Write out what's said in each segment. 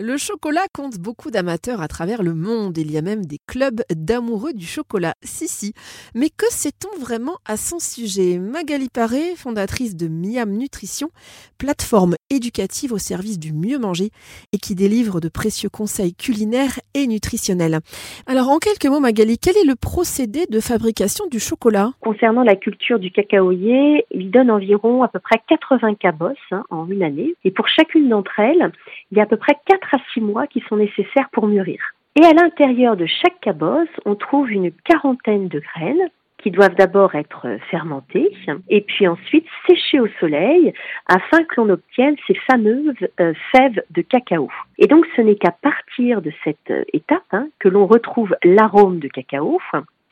Le chocolat compte beaucoup d'amateurs à travers le monde. Il y a même des clubs d'amoureux du chocolat. Si, si. Mais que sait-on vraiment à son sujet? Magali Paré, fondatrice de Miam Nutrition, plateforme éducative au service du mieux manger et qui délivre de précieux conseils culinaires et nutritionnels. Alors, en quelques mots, Magali, quel est le procédé de fabrication du chocolat? Concernant la culture du cacaoyer, il donne environ à peu près 80 cabosses hein, en une année. Et pour chacune d'entre elles, il y a à peu près 4 à 6 mois qui sont nécessaires pour mûrir. Et à l'intérieur de chaque cabosse, on trouve une quarantaine de graines qui doivent d'abord être fermentées et puis ensuite séchées au soleil afin que l'on obtienne ces fameuses euh, fèves de cacao. Et donc ce n'est qu'à partir de cette euh, étape hein, que l'on retrouve l'arôme de cacao.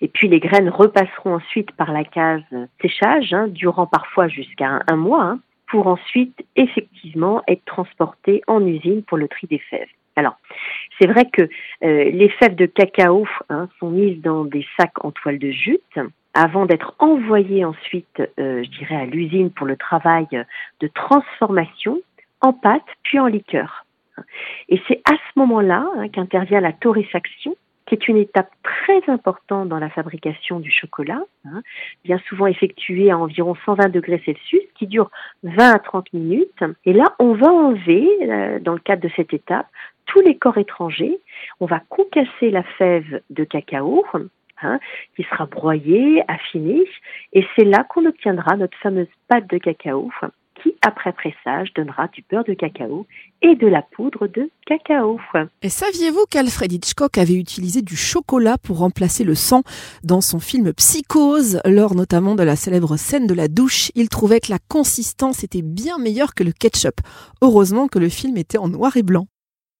Et puis les graines repasseront ensuite par la case séchage, hein, durant parfois jusqu'à un, mois. Hein pour ensuite effectivement être transporté en usine pour le tri des fèves. Alors, c'est vrai que euh, les fèves de cacao hein, sont mises dans des sacs en toile de jute avant d'être envoyées ensuite, euh, je dirais, à l'usine pour le travail de transformation en pâte puis en liqueur. Et c'est à ce moment-là hein, qu'intervient la torréfaction qui est une étape très importante dans la fabrication du chocolat, hein, bien souvent effectuée à environ 120 degrés Celsius, qui dure 20 à 30 minutes. Et là, on va enlever, euh, dans le cadre de cette étape, tous les corps étrangers. On va concasser la fève de cacao, hein, qui sera broyée, affinée, et c'est là qu'on obtiendra notre fameuse pâte de cacao après pressage, donnera du beurre de cacao et de la poudre de cacao. Et saviez-vous qu'Alfred Hitchcock avait utilisé du chocolat pour remplacer le sang dans son film Psychose, lors notamment de la célèbre scène de la douche? Il trouvait que la consistance était bien meilleure que le ketchup. Heureusement que le film était en noir et blanc.